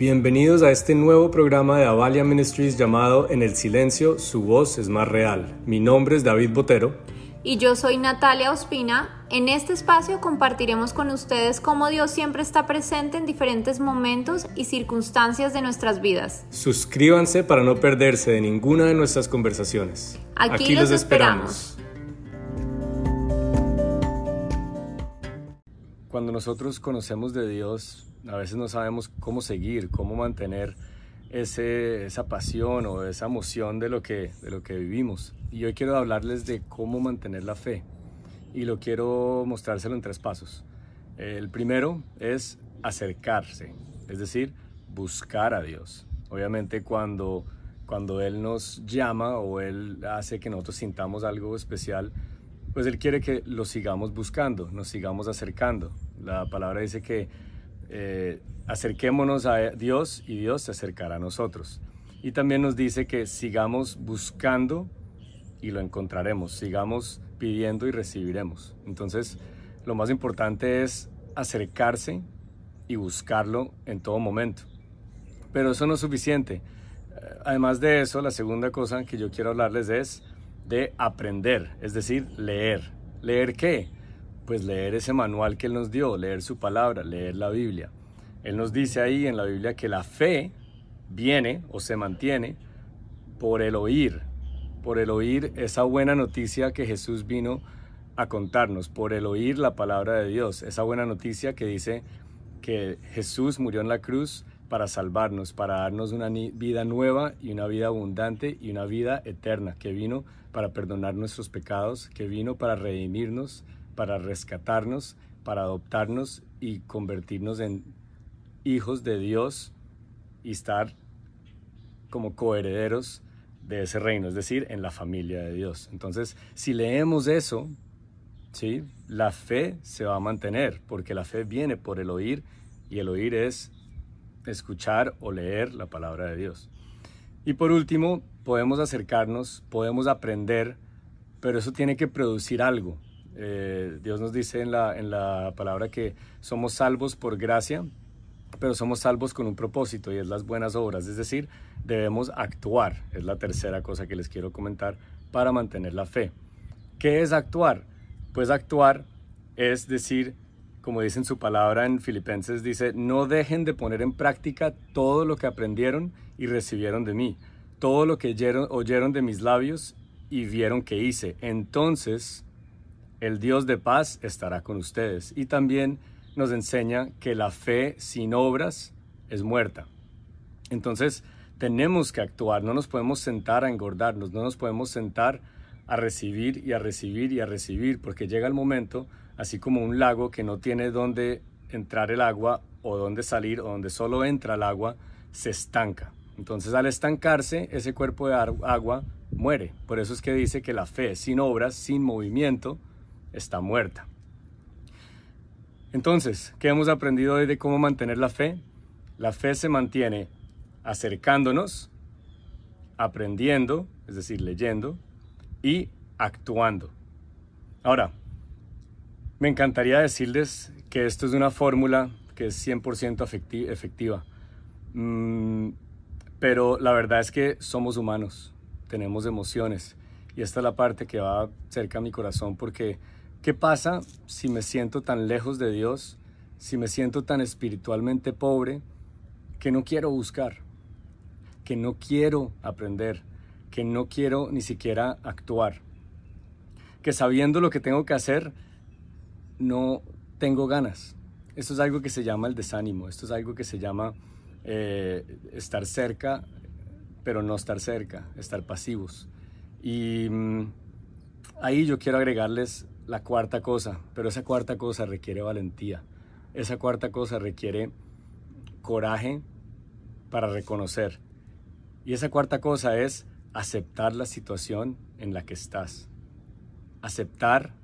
Bienvenidos a este nuevo programa de Avalia Ministries llamado En el silencio, su voz es más real. Mi nombre es David Botero. Y yo soy Natalia Ospina. En este espacio compartiremos con ustedes cómo Dios siempre está presente en diferentes momentos y circunstancias de nuestras vidas. Suscríbanse para no perderse de ninguna de nuestras conversaciones. Aquí, los, esperamos. Cuando nosotros conocemos de Dios, a veces no sabemos cómo seguir, cómo mantener ese, esa pasión o esa emoción de lo, que, de lo que vivimos. Y hoy quiero hablarles de cómo mantener la fe. Y lo quiero mostrárselo en tres pasos. El primero es acercarse, es decir, buscar a Dios. Obviamente cuando, cuando Él nos llama o Él hace que nosotros sintamos algo especial, pues Él quiere que lo sigamos buscando, nos sigamos acercando. La palabra dice que eh, acerquémonos a Dios y Dios se acercará a nosotros. Y también nos dice que sigamos buscando y lo encontraremos, sigamos pidiendo y recibiremos. Entonces, lo más importante es acercarse y buscarlo en todo momento. Pero eso no es suficiente. Eh, además de eso, la segunda cosa que yo quiero hablarles es de aprender, es decir, leer. ¿Leer qué? Pues leer ese manual que Él nos dio, leer su palabra, leer la Biblia. Él nos dice ahí en la Biblia que la fe viene o se mantiene por el oír, por el oír esa buena noticia que Jesús vino a contarnos, por el oír la palabra de Dios, esa buena noticia que dice que Jesús murió en la cruz para salvarnos, para darnos una vida nueva y una vida abundante y una vida eterna, que vino para perdonar nuestros pecados, que vino para redimirnos, para rescatarnos, para adoptarnos y convertirnos en hijos de Dios y estar como coherederos de ese reino, es decir, en la familia de Dios. Entonces, si leemos eso, ¿sí? la fe se va a mantener, porque la fe viene por el oír y el oír es escuchar o leer la palabra de Dios. Y por último, podemos acercarnos, podemos aprender, pero eso tiene que producir algo. Eh, Dios nos dice en la, en la palabra que somos salvos por gracia, pero somos salvos con un propósito y es las buenas obras, es decir, debemos actuar, es la tercera cosa que les quiero comentar para mantener la fe. ¿Qué es actuar? Pues actuar es decir, como dice en su palabra en Filipenses, dice, no dejen de poner en práctica todo lo que aprendieron y recibieron de mí, todo lo que oyeron, oyeron de mis labios y vieron que hice. Entonces el Dios de paz estará con ustedes. Y también nos enseña que la fe sin obras es muerta. Entonces, tenemos que actuar, no nos podemos sentar a engordarnos, no nos podemos sentar a recibir y a recibir y a recibir, porque llega el momento, así como un lago que no tiene dónde entrar el agua o dónde salir o donde solo entra el agua, se estanca. Entonces al estancarse, ese cuerpo de agua muere. Por eso es que dice que la fe sin obras, sin movimiento, está muerta. Entonces, ¿qué hemos aprendido hoy de cómo mantener la fe? La fe se mantiene acercándonos, aprendiendo, es decir, leyendo, y actuando. Ahora, me encantaría decirles que esto es una fórmula que es 100% efectiva, mm, pero la verdad es que somos humanos, tenemos emociones, y esta es la parte que va cerca a mi corazón porque ¿Qué pasa si me siento tan lejos de Dios, si me siento tan espiritualmente pobre, que no quiero buscar, que no quiero aprender, que no quiero ni siquiera actuar, que sabiendo lo que tengo que hacer, no tengo ganas? Esto es algo que se llama el desánimo, esto es algo que se llama eh, estar cerca, pero no estar cerca, estar pasivos. Y mm, ahí yo quiero agregarles la cuarta cosa, pero esa cuarta cosa requiere valentía. Esa cuarta cosa requiere coraje para reconocer. Y esa cuarta cosa es aceptar la situación en la que estás. Aceptar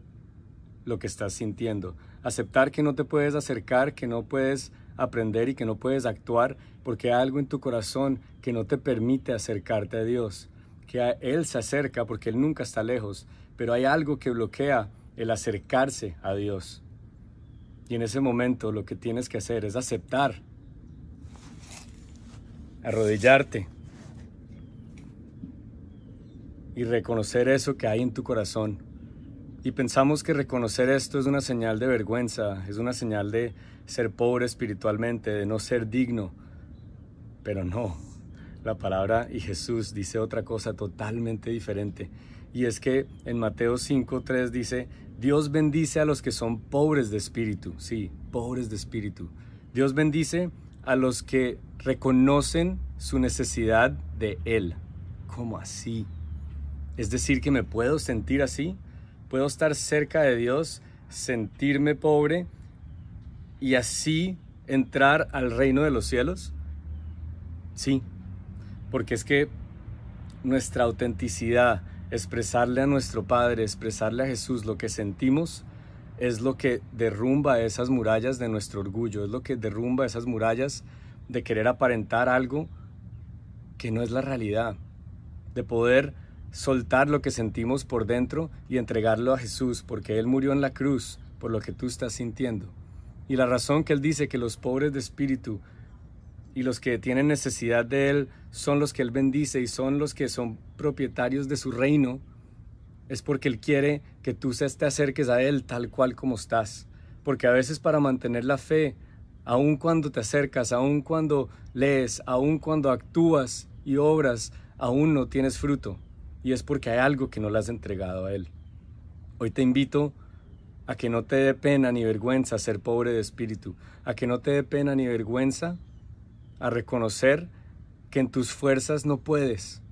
lo que estás sintiendo. Aceptar que no te puedes acercar, que no puedes aprender y que no puedes actuar porque hay algo en tu corazón que no te permite acercarte a Dios. Que Él se acerca porque Él nunca está lejos, pero hay algo que bloquea el acercarse a Dios. Y en ese momento lo que tienes que hacer es aceptar arrodillarte y reconocer eso que hay en tu corazón. Y pensamos que reconocer esto es una señal de vergüenza, es una señal de ser pobre espiritualmente, de no ser digno. Pero no, la palabra y Jesús dice otra cosa totalmente diferente. Y es que en Mateo 5.3 dice, Dios bendice a los que son pobres de espíritu. Sí, pobres de espíritu. Dios bendice a los que reconocen su necesidad de Él. ¿Cómo así? Es decir, que me puedo sentir así. Puedo estar cerca de Dios, sentirme pobre y así entrar al reino de los cielos? Sí, porque es que nuestra autenticidad, expresarle a nuestro Padre, expresarle a Jesús lo que sentimos, es lo que derrumba esas murallas de nuestro orgullo, es lo que derrumba esas murallas de querer aparentar algo que no es la realidad, de poder soltar lo que sentimos por dentro y entregarlo a Jesús, porque Él murió en la cruz por lo que tú estás sintiendo. Y la razón que Él dice que los pobres de espíritu y los que tienen necesidad de Él son los que Él bendice y son los que son propietarios de su reino, es porque Él quiere que tú te acerques a Él tal cual como estás. Porque a veces para mantener la fe, aun cuando te acercas, aun cuando lees, aun cuando actúas y obras, aún no tienes fruto y es porque hay algo que no le has entregado a Él. Hoy te invito a que no te dé pena ni vergüenza ser pobre de espíritu, a que no te dé pena ni vergüenza a reconocer que en tus fuerzas no puedes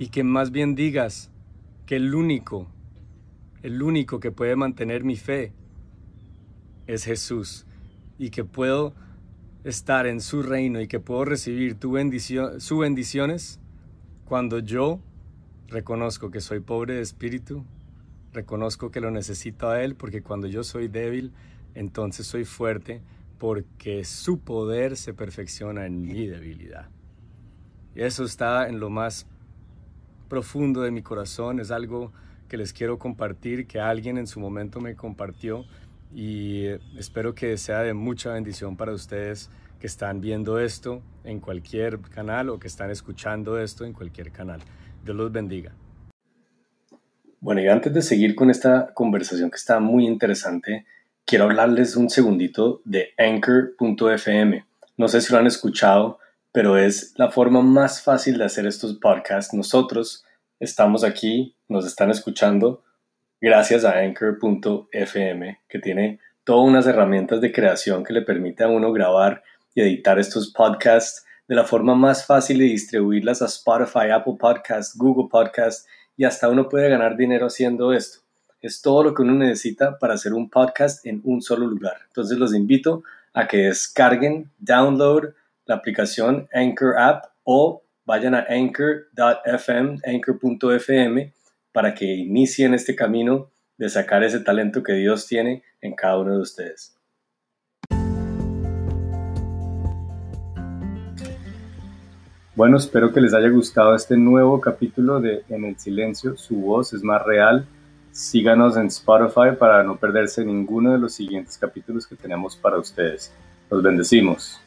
y que más bien digas que el único, el único que puede mantener mi fe es Jesús y que puedo estar en su reino y que puedo recibir tu bendición, sus bendiciones cuando yo Reconozco que soy pobre de espíritu, reconozco que lo necesito a Él porque cuando yo soy débil, entonces soy fuerte porque su poder se perfecciona en mi debilidad. Y eso está en lo más profundo de mi corazón, es algo que les quiero compartir, que alguien en su momento me compartió y espero que sea de mucha bendición para ustedes que están viendo esto en cualquier canal o que están escuchando esto en cualquier canal. Dios los bendiga. Bueno, y antes de seguir con esta conversación que está muy interesante, quiero hablarles un segundito de anchor.fm. No sé si lo han escuchado, pero es la forma más fácil de hacer estos podcasts. Nosotros estamos aquí, nos están escuchando gracias a anchor.fm, que tiene todas unas herramientas de creación que le permite a uno grabar y editar estos podcasts de la forma más fácil de distribuirlas a Spotify, Apple Podcasts, Google Podcasts y hasta uno puede ganar dinero haciendo esto. Es todo lo que uno necesita para hacer un podcast en un solo lugar. Entonces los invito a que descarguen, download la aplicación Anchor App o vayan a anchor.fm, anchor.fm para que inicien este camino de sacar ese talento que Dios tiene en cada uno de ustedes. Bueno, espero que les haya gustado este nuevo capítulo de En el Silencio, su voz es más real. Síganos en Spotify para no perderse ninguno de los siguientes capítulos que tenemos para ustedes. Los bendecimos.